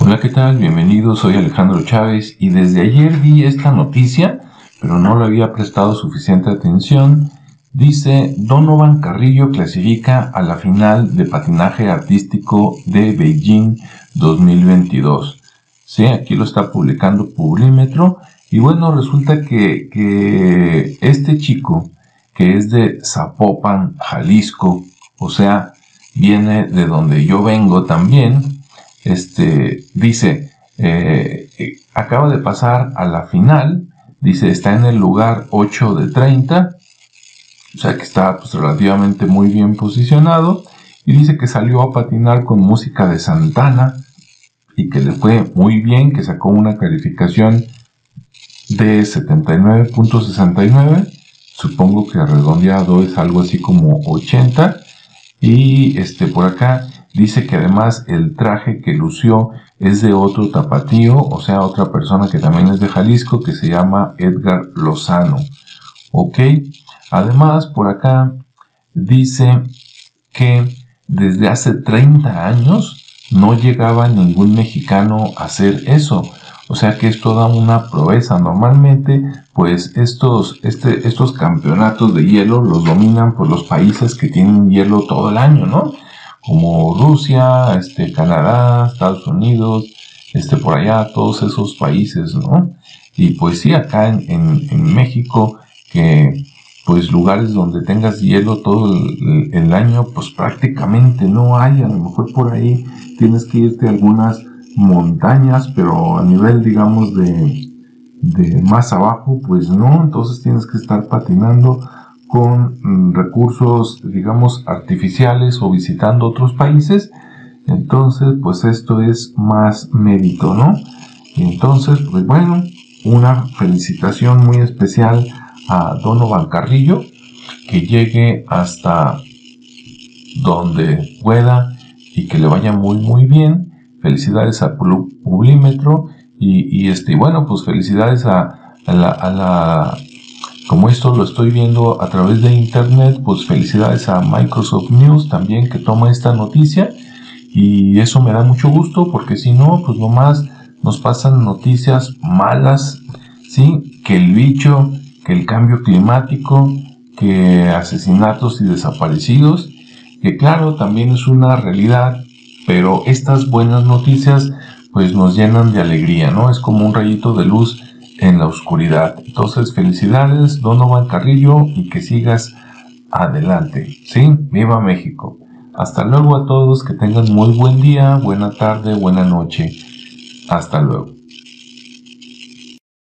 Hola, ¿qué tal? Bienvenido, soy Alejandro Chávez y desde ayer vi esta noticia, pero no le había prestado suficiente atención. Dice, Donovan Carrillo clasifica a la final de patinaje artístico de Beijing 2022. Sí, aquí lo está publicando Publímetro. Y bueno, resulta que, que este chico, que es de Zapopan, Jalisco, o sea, viene de donde yo vengo también, este, dice, eh, acaba de pasar a la final, dice, está en el lugar 8 de 30, o sea que está pues, relativamente muy bien posicionado, y dice que salió a patinar con música de Santana y que le fue muy bien, que sacó una calificación de 79.69, supongo que redondeado es algo así como 80, y este por acá dice que además el traje que lució es de otro tapatío, o sea, otra persona que también es de Jalisco, que se llama Edgar Lozano. ¿Ok? Además, por acá dice que desde hace 30 años no llegaba ningún mexicano a hacer eso. O sea que es toda una proeza. Normalmente, pues estos, este, estos campeonatos de hielo los dominan por los países que tienen hielo todo el año, ¿no? Como Rusia, este, Canadá, Estados Unidos, este, por allá, todos esos países, ¿no? Y pues sí, acá en, México, que pues lugares donde tengas hielo todo el, el, año, pues prácticamente no hay, a lo mejor por ahí tienes que irte a algunas montañas, pero a nivel, digamos, de, de más abajo, pues no, entonces tienes que estar patinando con mm, recursos, digamos, artificiales o visitando otros países. Entonces, pues esto es más mérito, ¿no? Entonces, pues bueno, una felicitación muy especial a Donovan Carrillo, que llegue hasta donde pueda y que le vaya muy muy bien felicidades a Publímetro y, este, bueno, pues felicidades a, la, como esto lo estoy viendo a través de internet, pues felicidades a Microsoft News también que toma esta noticia y eso me da mucho gusto porque si no, pues nomás nos pasan noticias malas, ¿sí? Que el bicho, que el cambio climático, que asesinatos y desaparecidos, que claro, también es una realidad pero estas buenas noticias pues nos llenan de alegría, ¿no? Es como un rayito de luz en la oscuridad. Entonces, felicidades, Donovan Carrillo, y que sigas adelante. ¿Sí? Viva México. Hasta luego a todos, que tengan muy buen día, buena tarde, buena noche. Hasta luego.